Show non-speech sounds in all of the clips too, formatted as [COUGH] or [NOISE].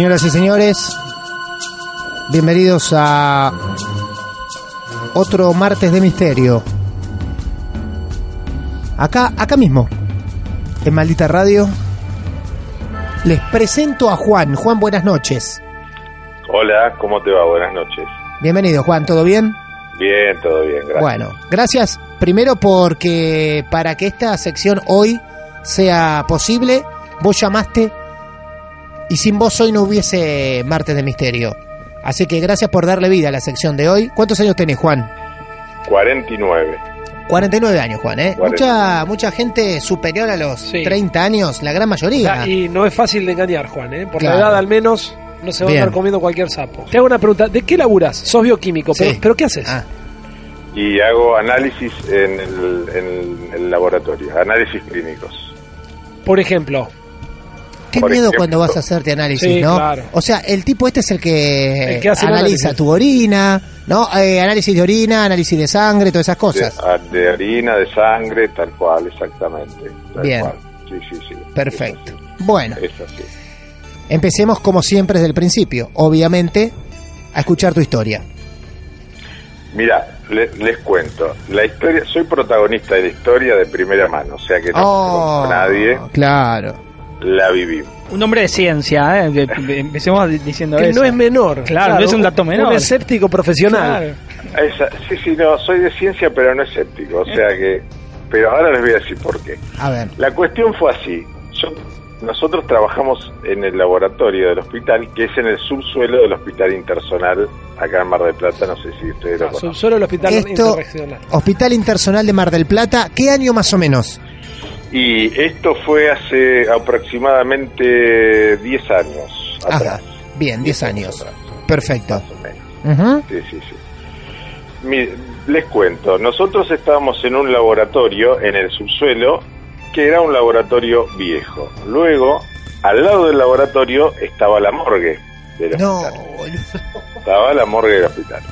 Señoras y señores, bienvenidos a otro martes de misterio. Acá, acá mismo, en Maldita Radio, les presento a Juan. Juan, buenas noches. Hola, ¿cómo te va? Buenas noches. Bienvenido, Juan, ¿todo bien? Bien, todo bien, gracias. Bueno, gracias primero porque para que esta sección hoy sea posible, vos llamaste y sin vos hoy no hubiese martes de misterio. Así que gracias por darle vida a la sección de hoy. ¿Cuántos años tenés, Juan? 49. 49 años, Juan, ¿eh? 49. Mucha, mucha gente superior a los Sí. 30 años, la gran mayoría. Y no es fácil de engañar, Juan, ¿eh? Por Claro. la edad al menos no se va Bien. a andar comiendo cualquier sapo. Te hago una pregunta, ¿de qué laburas? Sos bioquímico, pero, Sí. pero ¿qué haces? Ah, Y hago análisis en el, en el laboratorio, análisis clínicos. Por ejemplo, qué Por miedo ejemplo. cuando vas a hacerte análisis, Sí, ¿no? claro. O sea, el tipo este es el que, El que hace analiza análisis. tu orina, ¿no? Eh, análisis de orina, análisis de sangre, todas esas cosas. de harina, de sangre, tal cual, exactamente. tal Bien. cual. Sí, sí, sí. Perfecto. Bueno, empecemos como siempre desde el principio. Obviamente, a escuchar tu historia. Mira, le- les cuento. La historia, soy protagonista de la historia de primera mano, o sea que no Oh, conozco a nadie, Claro. La viví. Un hombre de ciencia, ¿eh? Que- [LAUGHS] Empecemos di- diciendo que eso. no es menor. Claro, no es un dato menor. Un escéptico profesional. Claro. Esa- sí, sí, no, soy de ciencia, pero no escéptico, o sea que... Pero ahora les voy a decir por qué. A ver. La cuestión fue así. Yo- nosotros trabajamos en el laboratorio del hospital, que es en el subsuelo del Hospital Intersonal, acá en Mar del Plata, no sé si ustedes lo Ah, conocen. subsuelo del hospital Esto. Hospital Intersonal de Mar del Plata, ¿qué año más o menos? Y esto fue hace aproximadamente 10 años atrás. Ajá. Bien, 10 años. atrás, Perfecto. más o menos. Sí, sí, sí. Les cuento, nosotros estábamos en un laboratorio en el subsuelo que era un laboratorio viejo. Luego, al lado del laboratorio estaba la morgue del No, hospital. boludo. Estaba la morgue del hospital.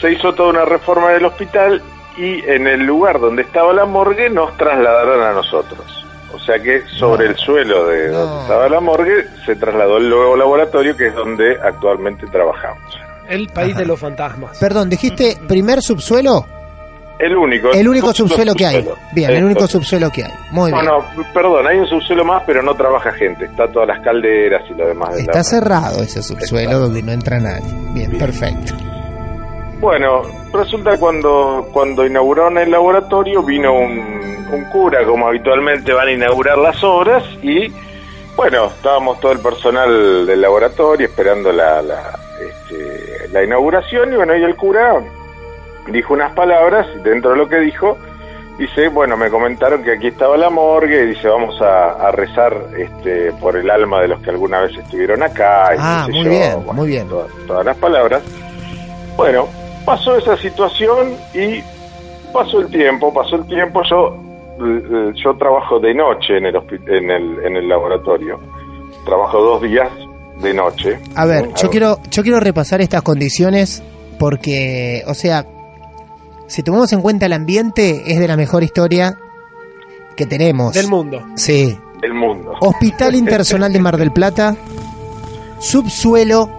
Se hizo toda una reforma del hospital y en el lugar donde estaba la morgue nos trasladaron a nosotros. O sea que sobre No. el suelo de No. donde estaba la morgue se trasladó el nuevo laboratorio que es donde actualmente trabajamos. El país Ajá. de los fantasmas. Perdón, dijiste primer subsuelo. El único. El único sub- subsuelo que hay. subsuelo. Bien, el único subsuelo que hay. Muy No, bien. no, perdón, hay un subsuelo más, pero no trabaja gente. Está todas las calderas y lo demás. de la- Está cerrado ese subsuelo Está. donde no entra nadie. Bien, Bien. perfecto. Bueno, resulta cuando cuando inauguraron el laboratorio vino un, un cura, como habitualmente van a inaugurar las obras, y bueno, estábamos todo el personal del laboratorio esperando la, la, este, la inauguración, y bueno, y el cura dijo unas palabras, y dentro de lo que dijo, dice, bueno, me comentaron que aquí estaba la morgue, y dice, vamos a, a rezar este, por el alma de los que alguna vez estuvieron acá. y Ah, muy yo, bien, bueno, muy bien. Todas, todas las palabras. Bueno, pasó esa situación y pasó el tiempo, pasó el tiempo. Yo, eh, yo trabajo de noche en el, en el, en el laboratorio. Trabajo dos días de noche. A ver, yo quiero, yo quiero repasar estas condiciones porque, o sea, si tomamos en cuenta el ambiente, es de la mejor historia que tenemos. Del mundo. Sí. El mundo. Hospital Internacional de Mar del Plata, subsuelo.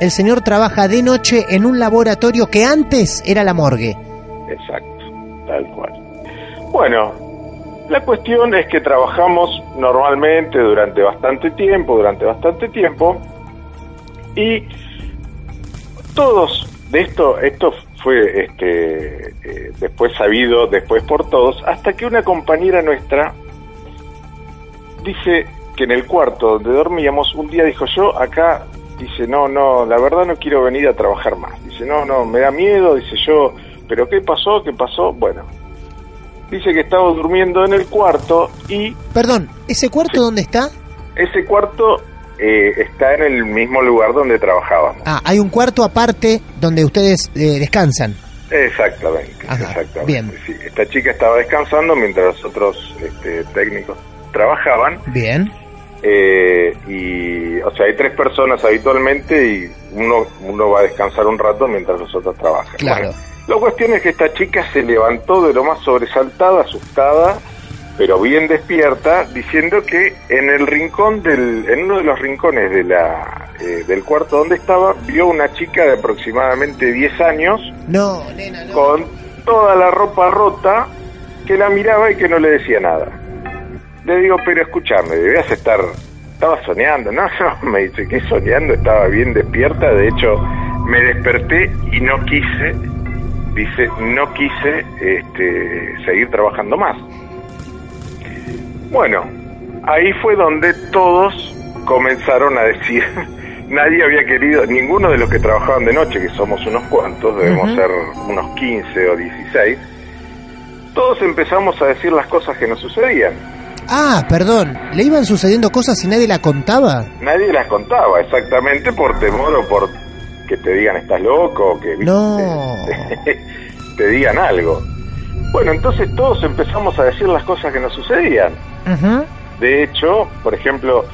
El señor trabaja de noche en un laboratorio que antes era la morgue. Exacto, tal cual. Bueno, la cuestión es que trabajamos normalmente durante bastante tiempo, durante bastante tiempo, y todos de esto, esto fue este, eh, después sabido, después por todos, hasta que una compañera nuestra dice que en el cuarto donde dormíamos, un día dijo yo, acá, dice, no, no, la verdad no quiero venir a trabajar más. Dice, no, no, me da miedo, dice yo, pero ¿qué pasó? ¿Qué pasó? Bueno, dice que estaba durmiendo en el cuarto y Perdón, ¿ese cuarto dónde está? ese cuarto eh, está en el mismo lugar donde trabajábamos. Ah, hay un cuarto aparte donde ustedes eh, descansan. Exactamente, Ajá, exactamente. bien. Sí, esta chica estaba descansando mientras los otros este, técnicos trabajaban. Bien. Eh, y, o sea, hay tres personas habitualmente y uno, uno va a descansar un rato mientras los otros trabajan. Claro. Bueno, la cuestión es que esta chica se levantó de lo más sobresaltada, asustada, pero bien despierta, diciendo que en el rincón del, en uno de los rincones de la, eh, del cuarto donde estaba, vio una chica de aproximadamente 10 años No, nena, no. con toda la ropa rota que la miraba y que no le decía nada. Le digo, pero escúchame, debías estar, estaba soñando, [LAUGHS] no, no, me dice que soñando, estaba bien despierta, de hecho me desperté y no quise, dice, no quise este, seguir trabajando más. Bueno, ahí fue donde todos comenzaron a decir, [LAUGHS] nadie había querido, ninguno de los que trabajaban de noche, que somos unos cuantos, debemos ser unos 15 o 16, todos empezamos a decir las cosas que nos sucedían. Ah, perdón, ¿le iban sucediendo cosas y nadie la contaba? Nadie las contaba exactamente por temor o por que te digan estás loco o que. No. [LAUGHS] te digan algo. Bueno, entonces todos empezamos a decir las cosas que nos sucedían. De hecho, por ejemplo,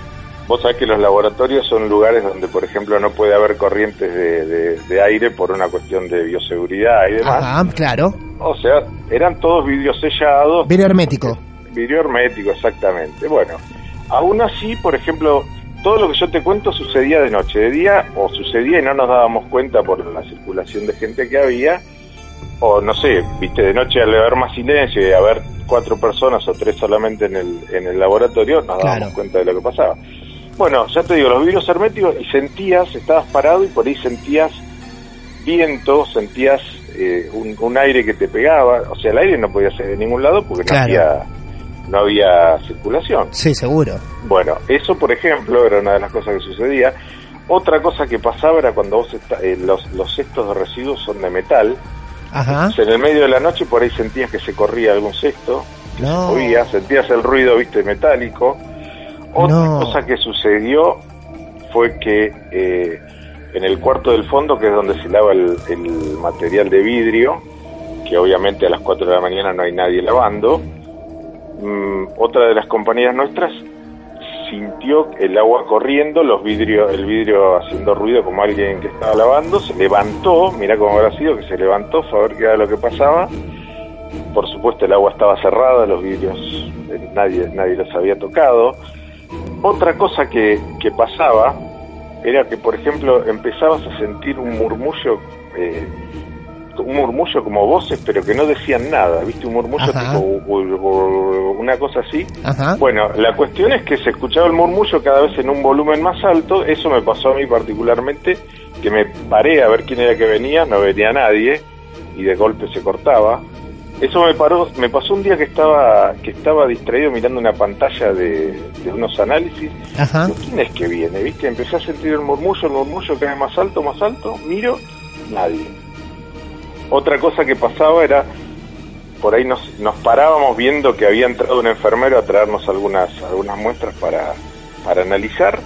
vos sabés que los laboratorios son lugares donde, por ejemplo, no puede haber corrientes de, de- de aire por una cuestión de bioseguridad y demás. Ajá, claro. O sea, eran todos vidrios sellados. Vidrio hermético. Vidrio hermético, exactamente. Bueno, aún así, por ejemplo, todo lo que yo te cuento sucedía de noche. De día, o sucedía y no nos dábamos cuenta por la circulación de gente que había, o no sé, viste, de noche al haber más silencio y haber cuatro personas o tres solamente en el, en el laboratorio, nos dábamos Claro. cuenta de lo que pasaba. Bueno, ya te digo, los vidrios herméticos y sentías, estabas parado y por ahí sentías viento, sentías eh, un, un aire que te pegaba, o sea, el aire no podía ser de ningún lado porque Claro. no había no había circulación. Sí, seguro. Bueno, eso por ejemplo era una de las cosas que sucedía. Otra cosa que pasaba era cuando vos está- eh, los, los cestos de residuos son de metal, Ajá. en el medio de la noche por ahí sentías que se corría algún cesto, No. oías, sentías el ruido, viste, metálico. Otra No. cosa que sucedió fue que eh, en el cuarto del fondo, que es donde se lava el, el material de vidrio, que obviamente a las 4 de la mañana no hay nadie lavando, mm, otra de las compañías nuestras sintió el agua corriendo, los vidrios, el vidrio haciendo ruido como alguien que estaba lavando, se levantó, mira cómo habrá sido, que se levantó, fue a ver qué era lo que pasaba. Por supuesto el agua estaba cerrada, los vidrios eh, nadie, nadie los había tocado. Otra cosa que, que pasaba era que, por ejemplo, empezabas a sentir un murmullo, eh, un murmullo como voces, pero que no decían nada, ¿viste? Un murmullo Ajá. tipo u- u- una cosa así. Ajá. Bueno, la cuestión es que se escuchaba el murmullo cada vez en un volumen más alto, eso me pasó a mí particularmente, que me paré a ver quién era que venía, no venía nadie, y de golpe se cortaba. Eso me paró, me pasó un día que estaba, que estaba distraído mirando una pantalla de, de unos análisis. Ajá. ¿Quién es que viene? ¿Viste? Empecé a sentir el murmullo, el murmullo cada vez más alto, más alto, miro, nadie. Otra cosa que pasaba era, por ahí nos, nos parábamos viendo que había entrado un enfermero a traernos algunas, algunas muestras para, para analizar.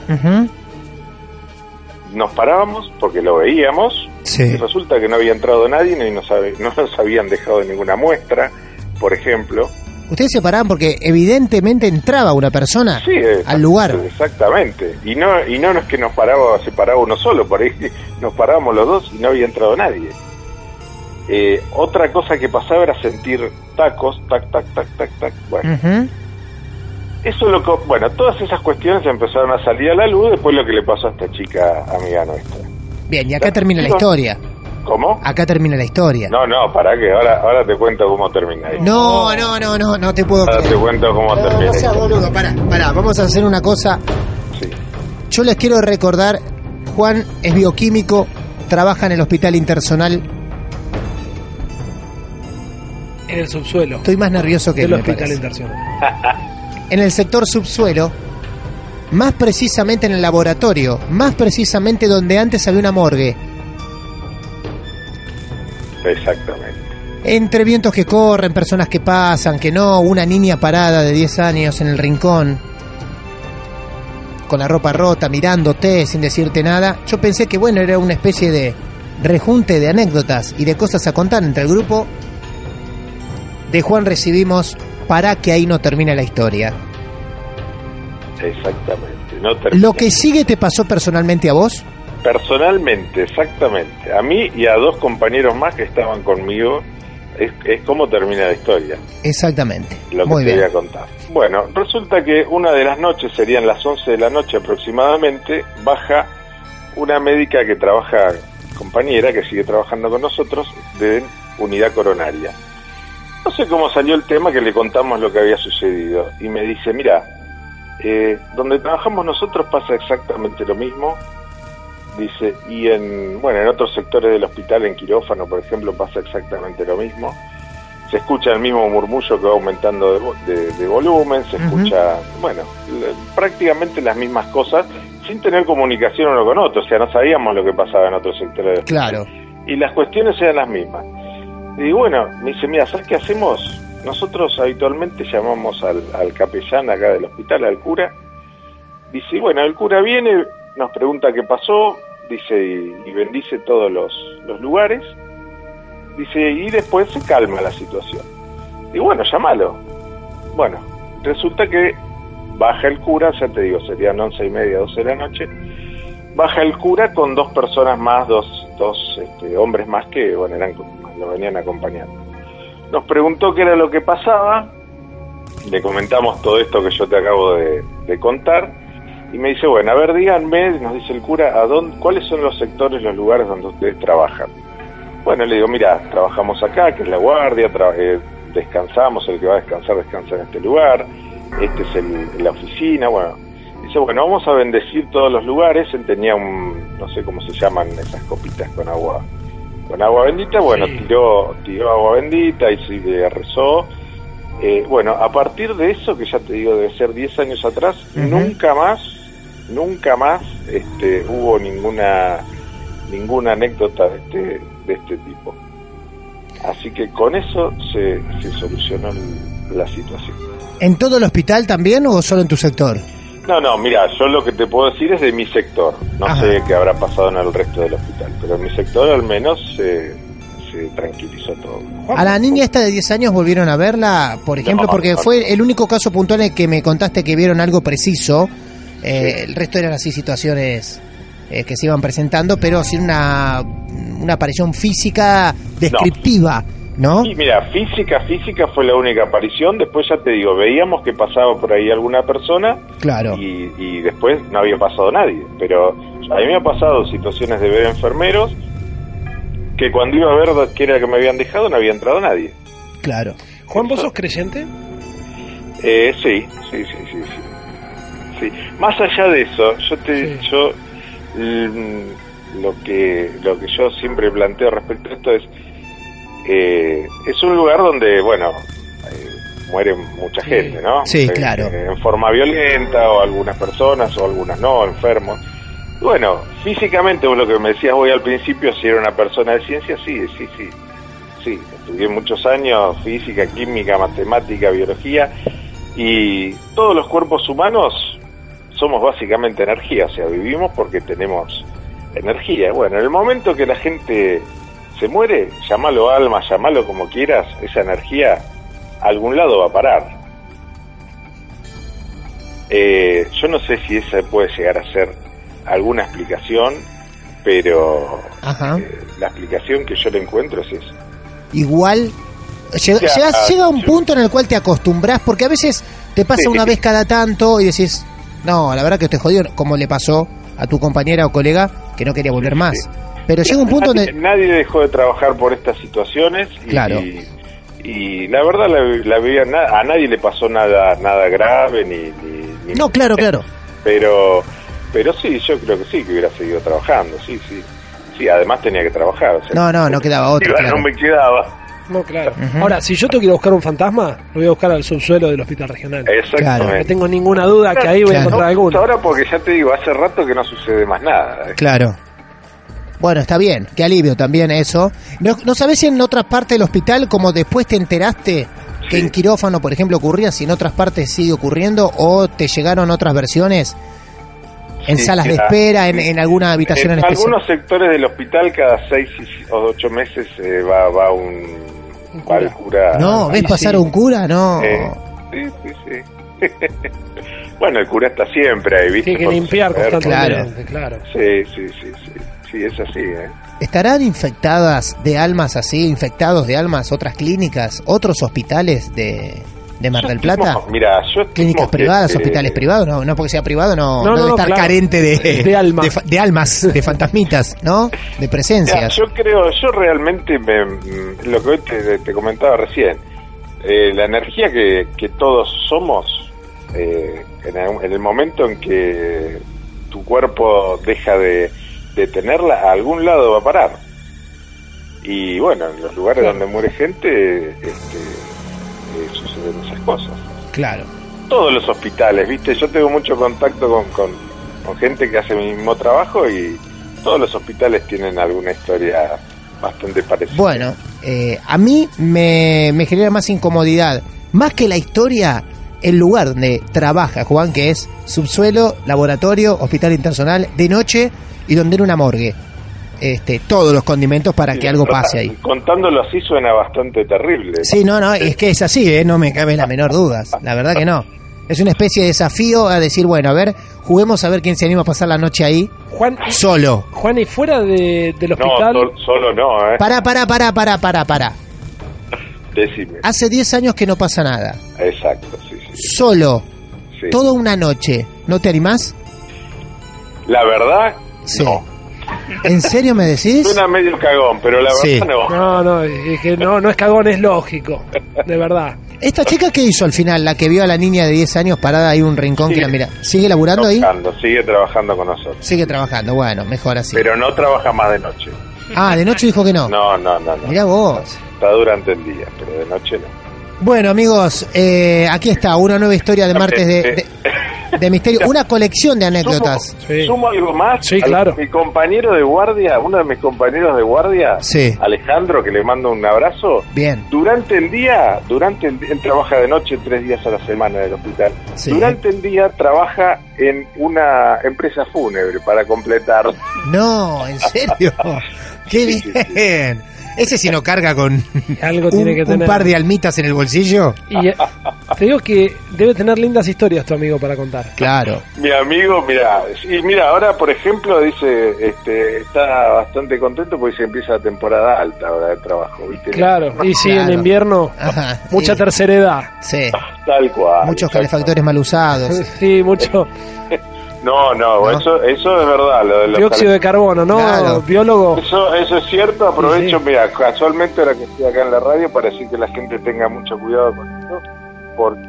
Nos parábamos porque lo veíamos Sí. Y resulta que no había entrado nadie ni nos, hab- no nos habían dejado ninguna muestra, por ejemplo. Ustedes se paraban porque evidentemente entraba una persona Sí, al lugar. Exactamente. Y no, y no es que nos paraba, se paraba uno solo, por ahí [LAUGHS] nos parábamos los dos y no había entrado nadie. Eh, otra cosa que pasaba era sentir tacos, tac, tac, tac, tac, tac. Bueno, Ujú. eso lo co- bueno, todas esas cuestiones empezaron a salir a la luz después lo que le pasó a esta chica amiga nuestra. Bien, y acá termina la historia. ¿Cómo? Acá termina la historia. No, no, para que ahora, ahora te cuento cómo termina. No, no, no, no, no te puedo Ahora te cuento cómo No, termina. no seas boludo, pará, pará, vamos a hacer una cosa. Sí. Yo les quiero recordar, Juan es bioquímico, trabaja en el Hospital Intersonal. En el subsuelo Estoy más nervioso que del él, me hospital internacional. [LAUGHS] En el sector subsuelo, más precisamente en el laboratorio, más precisamente donde antes había una morgue. Exactamente. Entre vientos que corren, personas que pasan, que no, una niña parada de 10 años en el rincón, con la ropa rota, mirándote sin decirte nada. Yo pensé que bueno, era una especie de rejunte de anécdotas y de cosas a contar entre el grupo. De Juan recibimos para que ahí no termine la historia. Exactamente. No termina. Lo que sigue te pasó personalmente a vos. Personalmente, exactamente. A mí y a dos compañeros más que estaban conmigo, es, es como termina la historia, Exactamente. lo que Muy te bien. voy a contar. Bueno, resulta que una de las noches, serían las 11 de la noche aproximadamente, baja una médica que trabaja, compañera, que sigue trabajando con nosotros, de unidad coronaria. No sé cómo salió el tema que le contamos lo que había sucedido. Y me dice, mira, eh, donde trabajamos nosotros pasa exactamente lo mismo. Dice, y en, bueno, en otros sectores del hospital, en quirófano, por ejemplo, pasa exactamente lo mismo. Se escucha el mismo murmullo que va aumentando de, de- de volumen, se escucha, bueno, prácticamente las mismas cosas, sin tener comunicación uno con otro. O sea, no sabíamos lo que pasaba en otros sectores del hospital Claro. y las cuestiones eran las mismas. Y bueno, me dice, mira, ¿sabes qué hacemos? Nosotros habitualmente llamamos al, al capellán acá del hospital, al cura. Dice, bueno, el cura viene, nos pregunta qué pasó, dice, y, y bendice todos los, los lugares. Dice, y después se calma la situación. Y bueno, llámalo. Bueno, resulta que baja el cura, ya te digo, serían once y media, doce de la noche, baja el cura con dos personas más, dos, dos este, hombres más que bueno eran lo venían acompañando. Nos preguntó qué era lo que pasaba, le comentamos todo esto que yo te acabo de, contar y me dice bueno a ver díganme, nos dice el cura, a dónde, cuáles son los sectores, los lugares donde ustedes trabajan. Bueno le digo mira trabajamos acá que es la guardia, eh, descansamos, el que va a descansar descansa en este lugar, este es el, la oficina, bueno Dice, bueno, vamos a bendecir todos los lugares. Él tenía un, no sé cómo se llaman esas copitas con agua, con agua bendita. Bueno, Sí. tiró, tiró agua bendita y se le rezó. Eh, bueno, a partir de eso, que ya te digo, debe ser 10 años atrás, nunca más, nunca más este, hubo ninguna, ninguna anécdota de este, de este tipo. Así que con eso se, se solucionó la situación. ¿En todo el hospital también o solo en tu sector? No, no, mira, yo lo que te puedo decir es de mi sector. No Ajá. sé qué habrá pasado en el resto del hospital, pero en mi sector al menos se, se tranquilizó todo. A la niña esta de 10 años volvieron a verla, por ejemplo, No, porque no, fue el único caso puntual en el que me contaste que vieron algo preciso. Eh, Sí. El resto eran así situaciones eh, que se iban presentando, pero sin una, una aparición física descriptiva, ¿no? Y mira, física, física fue la única aparición. Después ya te digo, veíamos que pasaba por ahí alguna persona Claro. y, y después no había pasado nadie. Pero a mí me ha pasado situaciones de ver enfermeros que cuando iba a ver qué era que me habían dejado no había entrado nadie. Claro. Juan, ¿vos sos creyente? Eh, sí, sí, sí, sí, sí. Sí. Más allá de eso, yo te, Sí. yo lo que lo que yo siempre planteo respecto a esto es eh, es un lugar donde bueno eh, muere mucha Sí. gente, ¿no? Sí, Eh, claro. eh, en forma violenta o algunas personas o algunas no, enfermos. Bueno, físicamente, lo que me decías hoy al principio, si era una persona de ciencia, sí, sí, sí. Sí, estudié muchos años física, química, matemática, biología y todos los cuerpos humanos somos básicamente energía, o sea, vivimos porque tenemos energía. Bueno, en el momento que la gente se muere, llamalo alma, llamalo como quieras, esa energía a algún lado va a parar. Eh, yo no sé si esa puede llegar a ser alguna explicación, pero eh, la explicación que yo le encuentro es esa. Igual, llega, Ya, llegas- llega un yo- punto en el cual te acostumbras, porque a veces te pasa Sí. una vez cada tanto y decís, no, la verdad que estoy jodido, como le pasó a tu compañera o colega que no quería volver más. Pero llega un punto nadie, donde... nadie dejó de trabajar por estas situaciones y, Claro. y la verdad la, la a nadie le pasó nada nada grave ni, ni- ni- No, claro, claro. pero pero sí yo creo que sí que hubiera seguido trabajando sí sí sí además tenía que trabajar o sea, No, no, no quedaba otra, iba, claro. no me quedaba No, claro. Ahora, si yo tengo que ir a buscar un fantasma, lo voy a buscar al subsuelo del hospital regional. No exactamente tengo ninguna duda que ahí voy a Claro. encontrar No, alguno. ahora porque ya te digo hace rato que no sucede más nada ¿eh? Claro. Bueno, está bien, qué alivio también eso. ¿No, no sabés si en otras partes del hospital, como después te enteraste que Sí. en quirófano, por ejemplo, ocurría, si en otras partes sigue ocurriendo, o te llegaron otras versiones en Sí, salas de espera, en, en alguna habitación en, en especial? algunos sectores del hospital cada seis o ocho meses eh, va va un, va el cura No, ¿ves Ahí pasar sí. a un cura? No. Eh, sí, sí, sí. [LAUGHS] bueno, el cura está siempre ahí, ¿viste? Tiene que limpiar constantemente, claro. Sí, sí, sí, sí. Sí, es así, ¿eh? ¿Estarán infectadas de almas así, infectados de almas otras clínicas, otros hospitales de, de Mar Yo del estimo- Plata? Mira, yo Clínicas que, privadas, eh, hospitales privados, no, no porque sea privado, no, No, no no, debe estar claro. carente de, De alma. de, almas, de fantasmitas, ¿no? De presencias. yo creo, yo realmente, me, mm, lo que hoy te, te comentaba recién, eh, la energía que, que todos somos, eh, en, el, en el momento en que tu cuerpo deja de, de tenerla, a algún lado va a parar. Y bueno, en los lugares donde muere gente, este, eh, suceden esas cosas. Claro. Todos los hospitales, ¿viste? Yo tengo mucho contacto con, con, con gente que hace mi mismo trabajo y todos los hospitales tienen alguna historia bastante parecida. Bueno, eh, a mí me, me genera más incomodidad, más que la historia, el lugar donde trabaja Juan, que es subsuelo, laboratorio, hospital internacional, de noche y donde era una morgue. Este, todos los condimentos para Sí, que algo pase ahí. Contándolo así suena bastante terrible. Sí, no, no, es que es así, ¿eh? no me cabe la menor duda. La verdad que no. Es una especie de desafío a decir, bueno, a ver, juguemos a ver quién se anima a pasar la noche ahí Juan, solo. Juan, y fuera de, del No, hospital, sol- solo no, ¿eh? Para, para, para, para, para, para. Decime. Hace 10 años que no pasa nada. Exacto. Solo, sí. toda una noche. ¿No te animás? La verdad, Sí. no. ¿En serio me decís? Suena medio cagón, pero la Sí. verdad no. no, no, es que no, no es cagón, es lógico, de verdad. ¿Esta chica qué hizo al final? La que vio a la niña de 10 años parada ahí en un rincón que la mira. ¿Sigue laburando ahí? Trabajando, sigue trabajando con nosotros. Sigue trabajando, bueno, mejor así. Pero no trabaja más de noche. Ah, de noche dijo que no. No, no, no. no. Mirá vos. Está durante el día, pero de noche no. Bueno, amigos, eh, aquí está una nueva historia de martes de, de- de misterio. Una colección de anécdotas. Sumo, Sí. sumo algo más. Sí, claro. Mi compañero de guardia, uno de mis compañeros de guardia, Sí. Alejandro, que le mando un abrazo. Bien. Durante el día, durante el, él trabaja de noche tres días a la semana en el hospital. Sí. Durante el día trabaja en una empresa fúnebre para completar. No, en serio. [LAUGHS] Qué Sí, sí, bien. Ese si no carga con [LAUGHS] Algo un, tiene que un tener. par de almitas en el bolsillo. Y eh, te digo que debe tener lindas historias tu amigo para contar. Claro. Mi amigo, mira, y mira, ahora por ejemplo dice, este, está bastante contento porque se empieza la temporada alta ahora de trabajo, ¿viste? Claro, y sí, Claro. en invierno, Ajá, mucha sí. tercera edad. Sí. Tal cual. Muchos calefactores mal usados. [LAUGHS] Sí, mucho [LAUGHS] No, no, ¿No? Eso, eso es verdad. Lo de los dióxido de carbono, ¿no? Claro. Biólogo. Eso, eso es cierto, aprovecho, Sí. mira, casualmente ahora que estoy acá en la radio para decir que la gente tenga mucho cuidado con esto, porque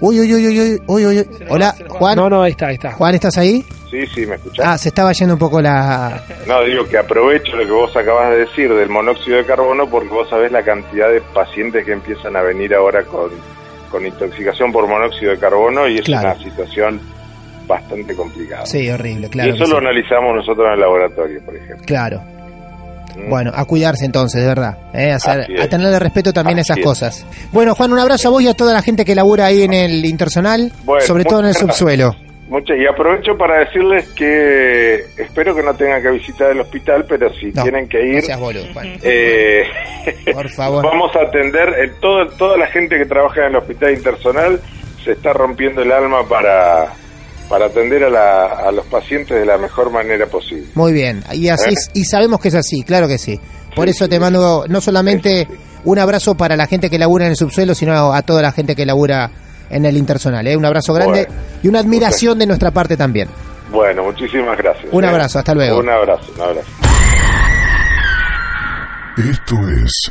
Uy, uy, uy, uy, uy, uy, uy. Hola, Juan. No, no, ahí está, ahí está. Juan, ¿estás ahí? sí, sí, me escuchás. Ah, se estaba yendo un poco la... No, digo que aprovecho lo que vos acabas de decir del monóxido de carbono porque vos sabés la cantidad de pacientes que empiezan a venir ahora con, con intoxicación por monóxido de carbono y es Claro. una situación bastante complicada. Sí, horrible, y claro. eso que lo sí. analizamos nosotros en el laboratorio, por ejemplo. Claro. Mm. Bueno, a cuidarse entonces, de verdad. ¿eh? A, a tenerle respeto también a esas es. cosas. Bueno, Juan, un abrazo a vos y a toda la gente que labura ahí en el Internacional, Bueno, sobre todo en el gracias. subsuelo. muchas. Y aprovecho para decirles que espero que no tengan que visitar el hospital, pero si No, tienen que ir, no seas boludo, Juan. eh, Por favor. [LAUGHS] vamos a atender. eh, todo, toda la gente que trabaja en el hospital intersonal se está rompiendo el alma para, para atender a, la- a los pacientes de la mejor manera posible. Muy bien, y así ¿Eh? y sabemos que es así, claro que sí. Por eso te mando no solamente un abrazo para la gente que labura en el subsuelo, sino a toda la gente que labura en el intersonal. ¿eh? Un abrazo grande Bueno. y una admiración de nuestra parte también. Bueno, muchísimas gracias. Un ¿eh? abrazo, hasta luego. Un abrazo, un abrazo. Esto es